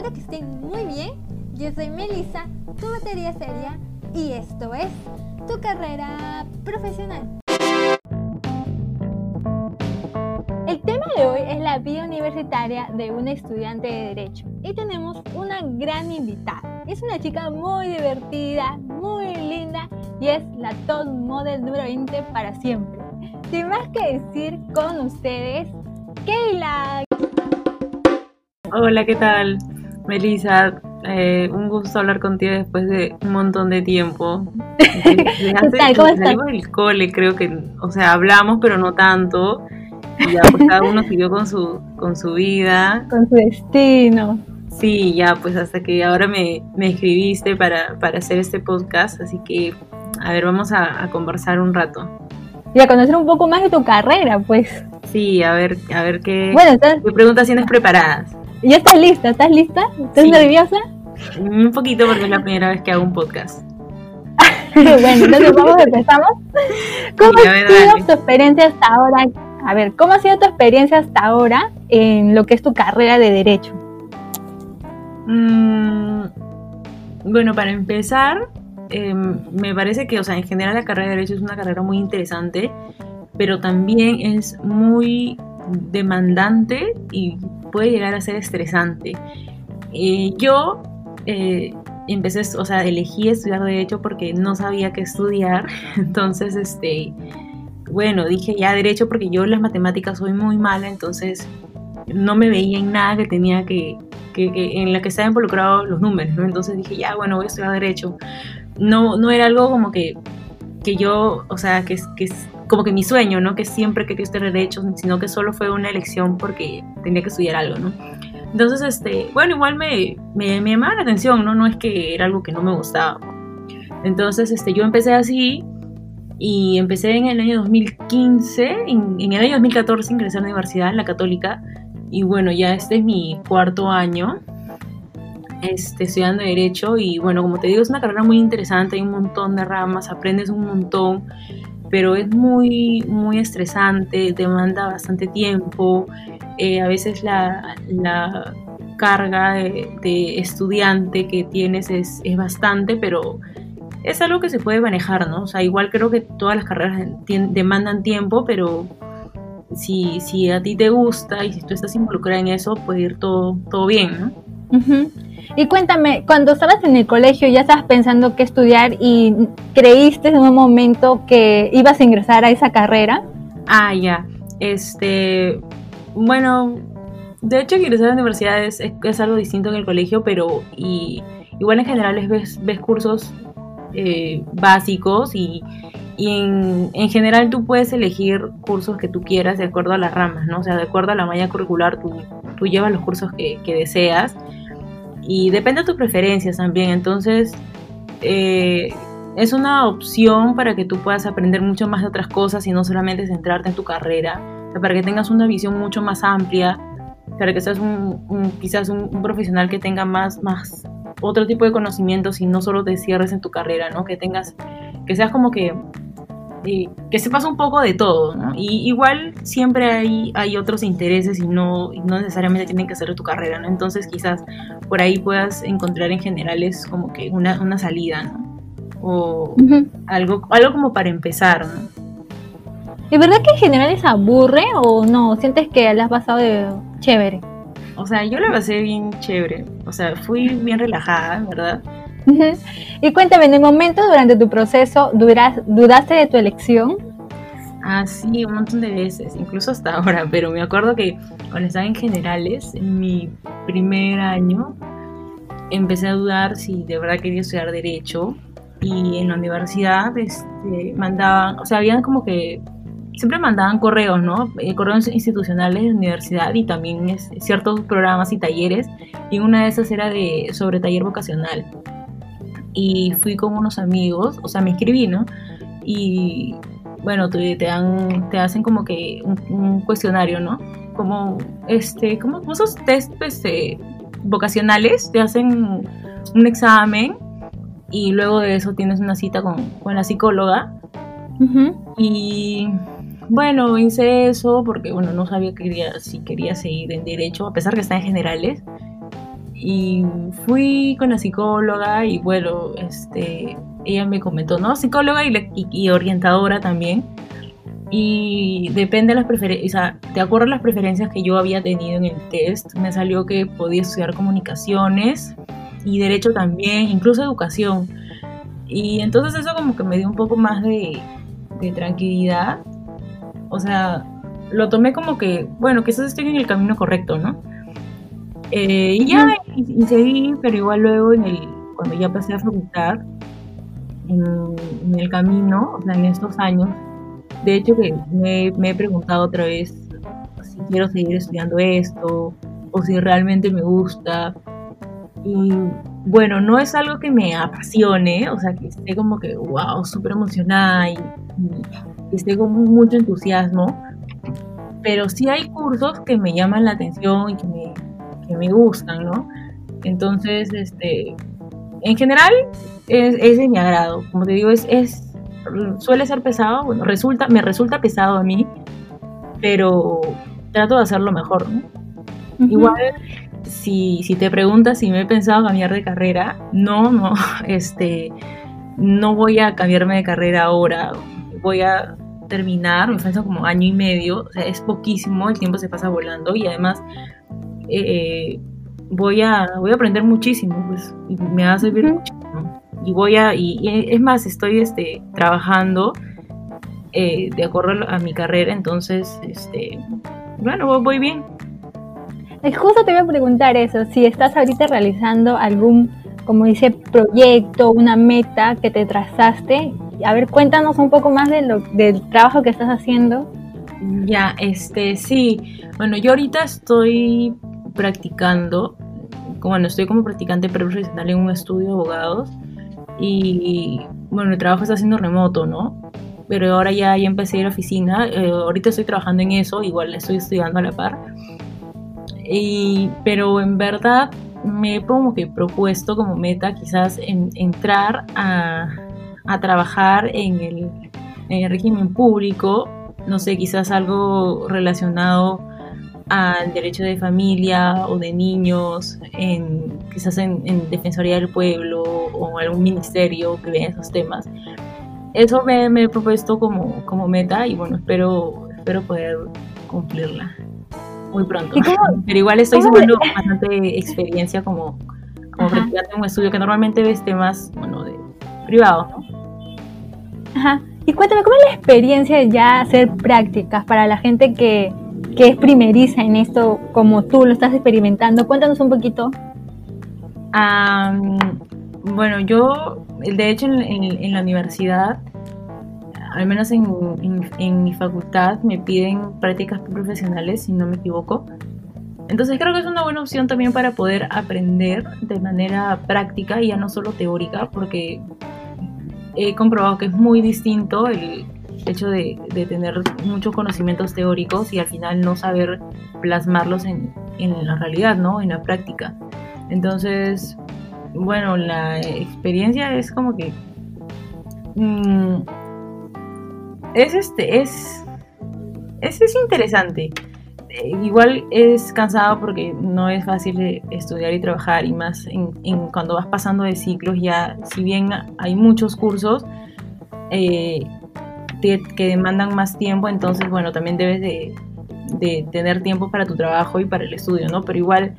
espero que estén muy bien. Yo soy Melissa, tu batería seria, y esto es tu carrera profesional. El tema de hoy es la vida universitaria de un estudiante de Derecho y tenemos una gran invitada. Es una chica muy divertida, muy linda y es la top model número 20 para siempre. Sin más que decir con ustedes, Keila. Hola, ¿qué tal? Melissa, eh, un gusto hablar contigo después de un montón de tiempo. ¿Qué tal? ¿Cómo estás? del cole, creo que, o sea, hablamos, pero no tanto. Y ya, pues cada uno siguió con su, con su vida. Con su destino. Sí, ya, pues hasta que ahora me, me escribiste para, para hacer este podcast, así que, a ver, vamos a, a conversar un rato. Y a conocer un poco más de tu carrera, pues. Sí, a ver, a ver qué, Bueno, entonces, qué preguntas tienes preparadas. ¿Ya estás lista? ¿Estás lista? ¿Estás Sí. nerviosa? Un poquito porque es la primera vez que hago un podcast. bueno, entonces vamos, empezamos. ¿Cómo Sí, ha ver, sido dale. tu experiencia hasta ahora? A ver, ¿cómo ha sido tu experiencia hasta ahora en lo que es tu carrera de Derecho? Mm, bueno, para empezar, eh, me parece que, o sea, en general la carrera de Derecho es una carrera muy interesante, pero también es muy demandante y puede llegar a ser estresante. Eh, yo eh, empecé, o sea, elegí estudiar Derecho porque no sabía qué estudiar, entonces, este, bueno, dije ya Derecho porque yo en las matemáticas soy muy mala, entonces no me veía en nada que tenía que, que, que- en la que estaba involucrado los números, ¿no? Entonces dije, ya, bueno, voy a estudiar Derecho. No, no era algo como que, que yo, o sea, que que es como que mi sueño, ¿no? Que siempre quería estudiar Derecho, sino que solo fue una elección porque tenía que estudiar algo, ¿no? Entonces, este, bueno, igual me, me, me llamaba la atención, ¿no? No es que era algo que no me gustaba. Entonces, este, yo empecé así y empecé en el año 2015, en, en el año 2014 ingresé a la universidad, en la católica, y bueno, ya este es mi cuarto año este, estudiando Derecho y bueno, como te digo, es una carrera muy interesante, hay un montón de ramas, aprendes un montón, pero es muy, muy estresante, demanda bastante tiempo, eh, a veces la, carga de, estudiante que tienes es, bastante, pero es algo que se puede manejar, ¿no? O sea, igual creo que todas las carreras demandan tiempo, pero si, si a ti te gusta y si tú estás involucrada en eso, puede ir todo, todo bien, ¿no? Y cuéntame, cuando estabas en el colegio ya estabas pensando qué estudiar y creíste en un momento que ibas a ingresar a esa carrera. Ah, ya. Este, bueno, de hecho ingresar a la universidad es, es- es algo distinto en el colegio, pero y, igual en general es- ves, ves cursos eh, básicos y, y en, en general tú puedes elegir cursos que tú quieras de acuerdo a las ramas, ¿no? O sea, de acuerdo a la malla curricular tú, tú llevas los cursos que deseas y depende de tus preferencias también, entonces eh, es una opción para que tú puedas aprender mucho más de otras cosas y no solamente centrarte en tu carrera, para que tengas una visión mucho más amplia, para que seas un, un- quizás un, un profesional que tenga más, más otro tipo de conocimientos y no solo te cierres en tu carrera, ¿no? Que tengas, que seas como que, eh, que sepas un poco de todo, ¿no? Y igual siempre hay, hay otros intereses y no, y no necesariamente tienen que ser de tu carrera, ¿no? Entonces quizás por ahí puedas encontrar en generales como que una, una salida, ¿no? O algo, algo como para empezar, ¿no? ¿Y verdad que en general se aburre o no? ¿Sientes que la has pasado de chévere? O sea, yo la pasé bien chévere, o sea, fui bien relajada, ¿verdad? Y cuéntame, en el momento durante tu proceso, ¿dudaste de tu elección? Ah, sí, un montón de veces, incluso hasta ahora, pero me acuerdo que cuando estaba en generales, en mi primer año, empecé a dudar si de verdad quería estudiar Derecho y en la universidad este, mandaban, o sea, habían como que, siempre mandaban correos, ¿no? Eh, correos institucionales de la universidad y también es- ciertos programas y talleres y una de esas era de sobre taller vocacional. Y fui con unos amigos, o sea, me inscribí, ¿no? Y bueno, te, te dan, te hacen como que un, un cuestionario, ¿no? Como, este, como, como esos test pues, eh, vocacionales, te hacen un examen y luego de eso tienes una cita con, con la psicóloga y bueno, hice eso porque bueno, no sabía que quería, si quería seguir en derecho, a pesar que está en generales. Y fui con la psicóloga y bueno, este, ella me comentó, ¿no? Psicóloga y, orientadora también. Y depende de las preferencias, o sea, de acuerdo a las preferencias que yo había tenido en el test, me salió que podía estudiar comunicaciones y derecho también, incluso educación. Y entonces eso como que me dio un poco más de, de tranquilidad. O sea, lo tomé como que, bueno, quizás estoy en el camino correcto, ¿no? Eh, y ya, y, seguí, pero igual luego en el, cuando ya pasé a facultad, en, el camino, o sea, en estos años, de hecho que me, he preguntado otra vez si quiero seguir estudiando esto, o si realmente me gusta. Y bueno, no es algo que me apasione, o sea, que esté como que, wow, súper emocionada y, y, esté con mucho entusiasmo, pero sí hay cursos que me llaman la atención y que me, que me gustan, ¿no? Entonces, este, en general es, de mi agrado. Como te digo, es, es, suele ser pesado, bueno, resulta, me resulta pesado a mí, pero trato de hacerlo mejor, ¿no? Igual, si, si te preguntas si me he pensado cambiar de carrera, no, no, este, no voy a cambiarme de carrera ahora, voy a terminar, me falta como año y medio, o sea, es poquísimo, el tiempo se pasa volando y además eh, voy, a, voy a aprender muchísimo, pues, y me va a servir muchísimo. Y voy a, y, es más, estoy este, trabajando eh, de acuerdo a mi carrera, entonces, este, bueno, voy bien. Justo te voy a preguntar eso, si estás ahorita realizando algún, como dice, proyecto, una meta que te trazaste. A ver, cuéntanos un poco más de lo, del trabajo que estás haciendo. Ya, este, sí. Bueno, yo ahorita estoy practicando, bueno, estoy como practicante profesional en un estudio de abogados y bueno, el trabajo está siendo remoto, ¿no? Pero ahora ya, ya empecé a ir oficina, eh, ahorita estoy trabajando en eso, igual estoy estudiando a la par. Y, pero en verdad me he como que propuesto como meta quizás en, entrar a, a trabajar en el, en el régimen público, no sé, quizás algo relacionado al derecho de familia o de niños, en, quizás en, Defensoría del Pueblo o algún ministerio que vea esos temas. Eso me, he propuesto como, como meta y bueno, espero, espero poder cumplirla muy pronto. Pero igual estoy sumando bastante experiencia como, como practicante en un estudio que normalmente ves temas bueno, de privados, Ajá. Y cuéntame, ¿cómo es la experiencia de ya hacer prácticas para la gente que, que es primeriza en esto, como tú lo estás experimentando. Cuéntanos un poquito. bueno, yo, de hecho, en, la universidad, al menos en, en, mi facultad, me piden prácticas profesionales, si no me equivoco. Entonces creo que es una buena opción también para poder aprender de manera práctica y ya no solo teórica, porque he comprobado que es muy distinto el hecho de, tener muchos conocimientos teóricos y al final no saber plasmarlos en, la realidad, ¿no? En la práctica. Entonces, bueno, la experiencia es como que... Mm, es este, es, es, es interesante. Eh, igual es cansado porque no es fácil estudiar y trabajar y más en, cuando vas pasando de ciclos ya, si bien hay muchos cursos, eh, que demandan más tiempo, entonces, bueno, también debes de, tener tiempo para tu trabajo y para el estudio, ¿no? Pero igual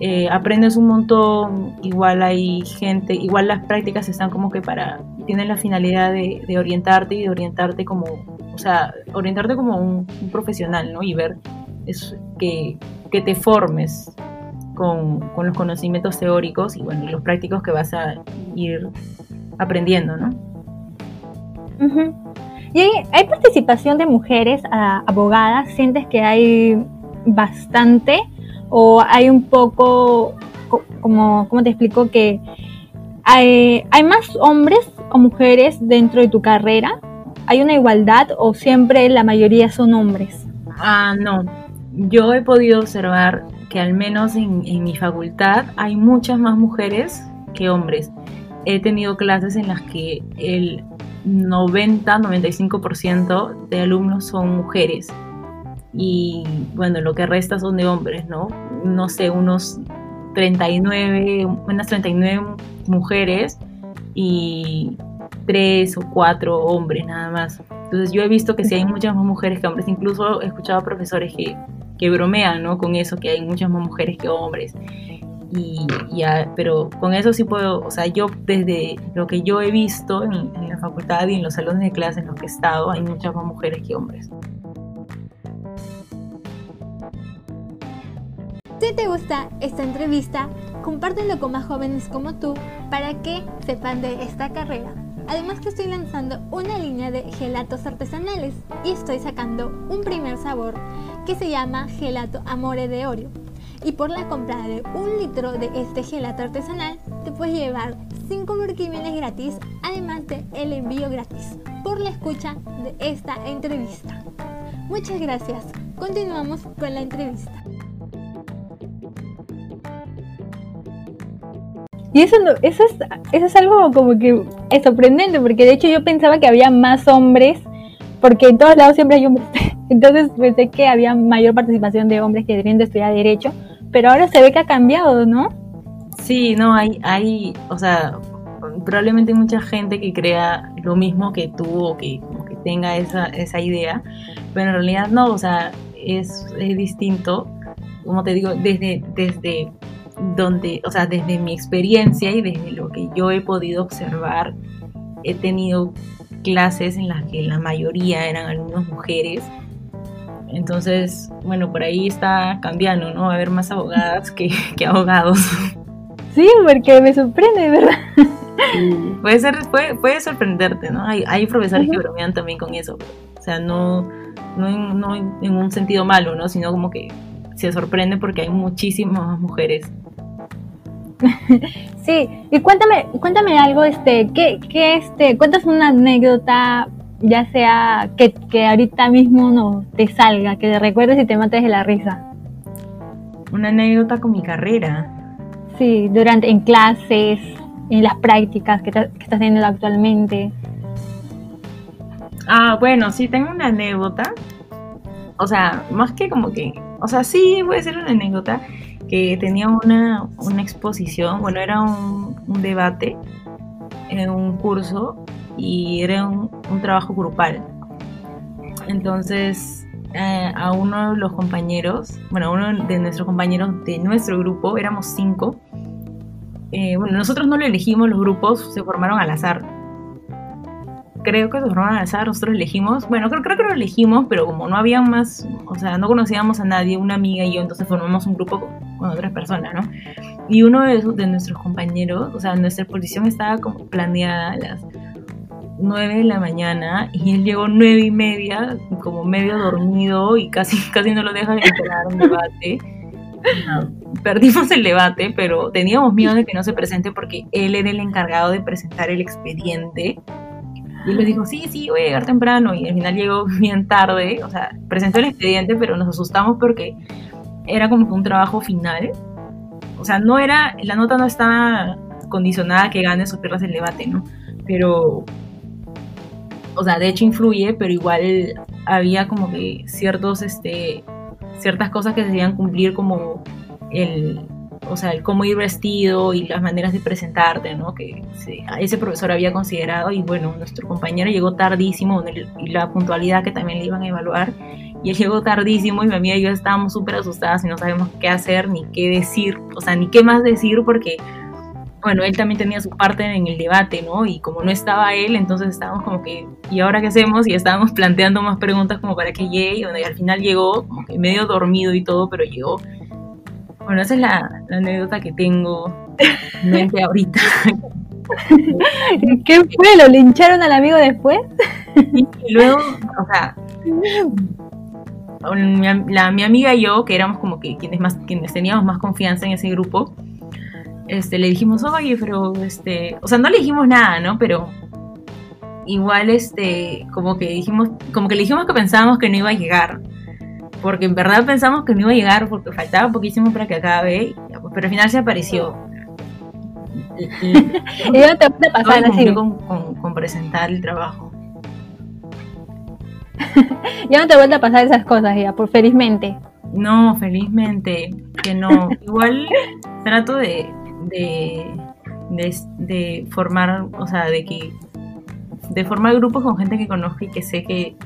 eh, aprendes un montón, igual hay gente, igual las prácticas están como que para, tienen la finalidad de, orientarte y de orientarte como, o sea, orientarte como un, profesional, ¿no? Y ver es, que, que te formes con, con, los conocimientos teóricos y, bueno, los prácticos que vas a ir aprendiendo, ¿no? ¿Y hay, participación de mujeres abogadas? ¿Sientes que hay bastante? ¿O hay un poco, como, te explico, que hay, hay más hombres o mujeres dentro de tu carrera? ¿Hay una igualdad o siempre la mayoría son hombres? Ah, no. Yo he podido observar que al menos en, en mi facultad hay muchas más mujeres que hombres. He tenido clases en las que el 90-95% de alumnos son mujeres y bueno, lo que resta son de hombres, ¿no? No sé, unos 39, unas 39 mujeres y tres o cuatro hombres nada más. Entonces yo he visto que sí hay muchas más mujeres que hombres, incluso he escuchado a profesores que, que bromean ¿no? con eso, que hay muchas más mujeres que hombres. Y ya, pero con eso sí puedo, o sea, yo desde lo que yo he visto en, en la facultad y en los salones de clase en los que he estado, hay muchas más mujeres que hombres. Si te gusta esta entrevista, compártelo con más jóvenes como tú para que sepan de esta carrera. Además que estoy lanzando una línea de gelatos artesanales y estoy sacando un primer sabor que se llama gelato amore de Oreo. Y por la compra de un litro de este gelato artesanal te puedes llevar 5 burquimines gratis, además de el envío gratis por la escucha de esta entrevista. Muchas gracias. Continuamos con la entrevista. Y eso, eso, es, eso es algo como que es sorprendente, porque de hecho yo pensaba que había más hombres, porque en todos lados siempre hay hombres. Entonces pensé que había mayor participación de hombres que de estudiar Derecho, pero ahora se ve que ha cambiado, ¿no? Sí, no, hay, hay, o sea, probablemente mucha gente que crea lo mismo que tú o que, que tenga esa, esa idea, pero en realidad no, o sea, es, es distinto, como te digo, desde, desde donde, o sea, desde mi experiencia y desde lo que yo he podido observar, he tenido clases en las que la mayoría eran alumnos mujeres. Entonces, bueno, por ahí está cambiando, ¿no? Va a haber más abogadas que, que abogados. Sí, porque me sorprende, ¿verdad? puede ser, puede, puede, sorprenderte, ¿no? Hay, hay profesores que bromean también con eso. O sea, no, no, en, no en un sentido malo, ¿no? Sino como que se sorprende porque hay muchísimas mujeres sí, y cuéntame, cuéntame algo, este, ¿qué, qué este, cuéntanos una anécdota, ya sea que, que ahorita mismo no te salga, que te recuerdes y te mates de la risa. Una anécdota con mi carrera. Sí, durante, en clases, en las prácticas que, que estás teniendo actualmente. Ah, bueno, sí, tengo una anécdota. O sea, más que como que, o sea, sí puede ser una anécdota que tenía una, una exposición, bueno, era un, un, debate en un curso y era un, trabajo grupal. Entonces, eh, a uno de los compañeros, bueno, uno de nuestros compañeros de nuestro grupo, éramos cinco. Eh, bueno, nosotros no lo elegimos, los grupos se formaron al azar creo que se formaron al azar, nosotros elegimos, bueno, creo, creo que lo elegimos, pero como no había más, o sea, no conocíamos a nadie, una amiga y yo, entonces formamos un grupo con, otras personas, ¿no? Y uno de, de nuestros compañeros, o sea, nuestra posición estaba como planeada las 9 de la mañana y él llegó nueve y media, como medio dormido y casi, casi no lo dejan entrar un debate. Perdimos el debate, pero teníamos miedo de que no se presente porque él era el encargado de presentar el expediente y él le dijo, sí, sí, voy a llegar temprano. Y al final llegó bien tarde. O sea, presentó el expediente, pero nos asustamos porque era como un trabajo final. O sea, no era, la nota no estaba condicionada a que ganes o pierdas el debate, ¿no? Pero, o sea, de hecho influye, pero igual había como que ciertos, este, ciertas cosas que se debían cumplir como el, o sea, el cómo ir vestido y las maneras de presentarte, ¿no? Que ese profesor había considerado y bueno, nuestro compañero llegó tardísimo y la puntualidad que también le iban a evaluar y él llegó tardísimo y mi amiga y yo estábamos súper asustadas y no sabemos qué hacer ni qué decir, o sea, ni qué más decir porque, bueno, él también tenía su parte en el debate, ¿no? Y como no estaba él, entonces estábamos como que, ¿y ahora qué hacemos? Y estábamos planteando más preguntas como para que llegue y, bueno, y al final llegó como que medio dormido y todo, pero llegó bueno, esa es la, anécdota que tengo en mente ahorita. ¿Qué fue? ¿Lo lincharon al amigo después? Y luego, o sea, mi, la, mi amiga y yo, que éramos como que quienes, más, quienes teníamos más confianza en ese grupo, este, le dijimos, oye, pero, este, o sea, no le dijimos nada, ¿no? Pero igual, este, como que dijimos, como que le dijimos que pensábamos que no iba a llegar porque en verdad pensamos que no iba a llegar porque faltaba poquísimo para que acabe, pero al final se apareció. Y, no te puede pasar así. Con, con, presentar el trabajo. ya no te vuelve a pasar esas cosas ya, por felizmente. No, felizmente que no. Igual trato de, de, formar, o sea, de que de formar grupos con gente que conozco y que sé que,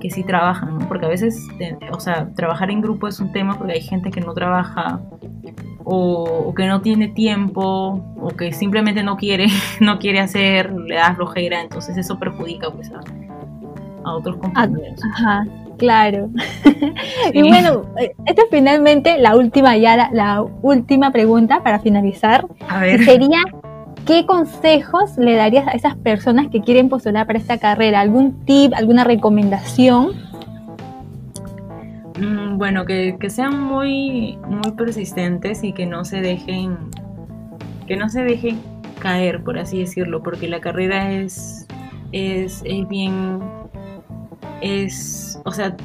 que sí trabajan, ¿no? Porque a veces, o sea, trabajar en grupo es un tema porque hay gente que no trabaja o, que no tiene tiempo o que simplemente no quiere, no quiere hacer, le da flojera, entonces eso perjudica pues a, otros compañeros. Ajá, claro. y bueno, esta es finalmente la última ya la, última pregunta para finalizar. A ver. Sería ¿qué consejos le darías a esas personas que quieren postular para esta carrera? ¿Algún tip, alguna recomendación? Mm, bueno, que, sean muy, muy persistentes y que no se dejen, que no se dejen caer, por así decirlo, porque la carrera es, es, es bien, es, o sea,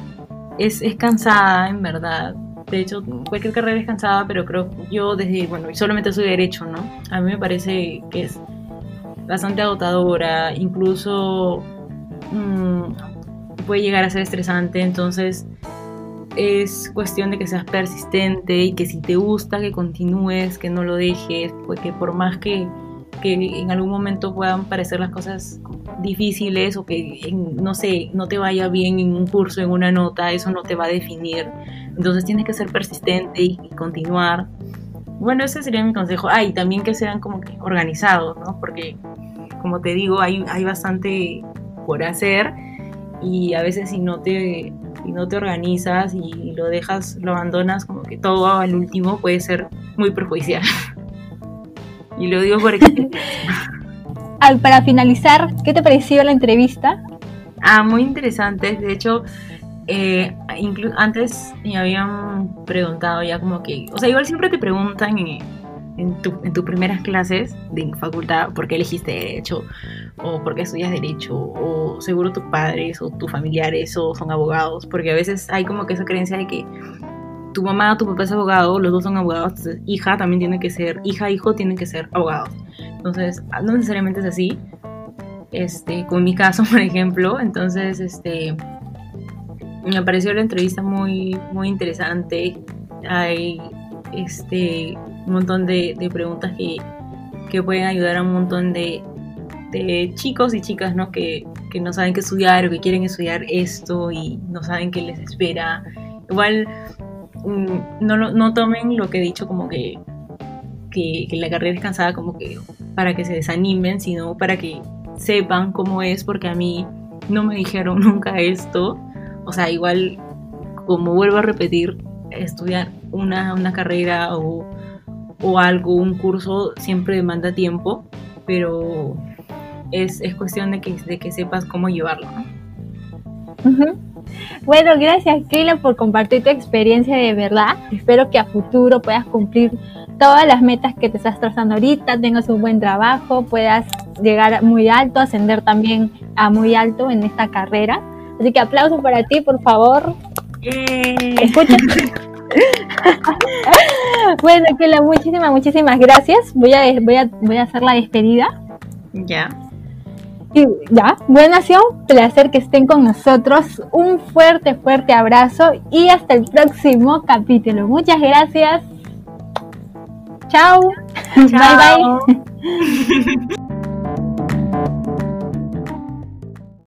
es, es cansada en verdad. De hecho, cualquier carrera es cansada, pero creo yo desde, bueno, solamente soy derecho, ¿no? A mí me parece que es bastante agotadora, incluso mm, puede llegar a ser estresante, entonces es cuestión de que seas persistente y que si te gusta que continúes, que no lo dejes, porque por más que, en algún momento puedan parecer las cosas difíciles o que, no sé, no te vaya bien en un curso, en una nota, eso no te va a definir. Entonces tienes que ser persistente y, continuar. Bueno, ese sería mi consejo. Ah, y también que sean como que organizados, ¿no? Porque, como te digo, hay, hay bastante por hacer y a veces si no te y no te organizas y lo dejas, lo abandonas, como que todo al último puede ser muy perjudicial. y lo digo porque... Para finalizar, ¿qué te pareció la entrevista? Ah, muy interesante. De hecho, eh, antes me habían preguntado ya como que, o sea, igual siempre te preguntan en, en, tus primeras clases de facultad por qué elegiste derecho o por qué estudias derecho o seguro tus padres o tus familiares o son abogados, porque a veces hay como que esa creencia de que tu mamá tu papá es abogado, los dos son abogados, entonces hija también tiene que ser, hija, hijo tienen que ser abogados. Entonces, no necesariamente es así. Este, con mi caso, por ejemplo, entonces este me pareció la entrevista muy muy interesante. Hay este un montón de, preguntas que, que, pueden ayudar a un montón de, de chicos y chicas ¿no? Que, que, no saben qué estudiar o que quieren estudiar esto y no saben qué les espera. Igual no, no tomen lo que he dicho como que, que, la carrera es cansada como que para que se desanimen, sino para que sepan cómo es, porque a mí no me dijeron nunca esto. O sea, igual, como vuelvo a repetir, estudiar una, una carrera o o algo, un curso, siempre demanda tiempo, pero es, cuestión de que, de que sepas cómo llevarlo. Bueno, gracias Keila por compartir tu experiencia de verdad. Espero que a futuro puedas cumplir todas las metas que te estás trazando ahorita, tengas un buen trabajo, puedas llegar muy alto, ascender también a muy alto en esta carrera. Así que aplauso para ti, por favor. Escucha. bueno, Kela, muchísimas, muchísimas gracias. Voy a, voy a, voy a hacer la despedida. Ya. Y ya, bueno, ha sido un placer que estén con nosotros. Un fuerte, fuerte abrazo y hasta el próximo capítulo. Muchas gracias. Chao. Bye bye.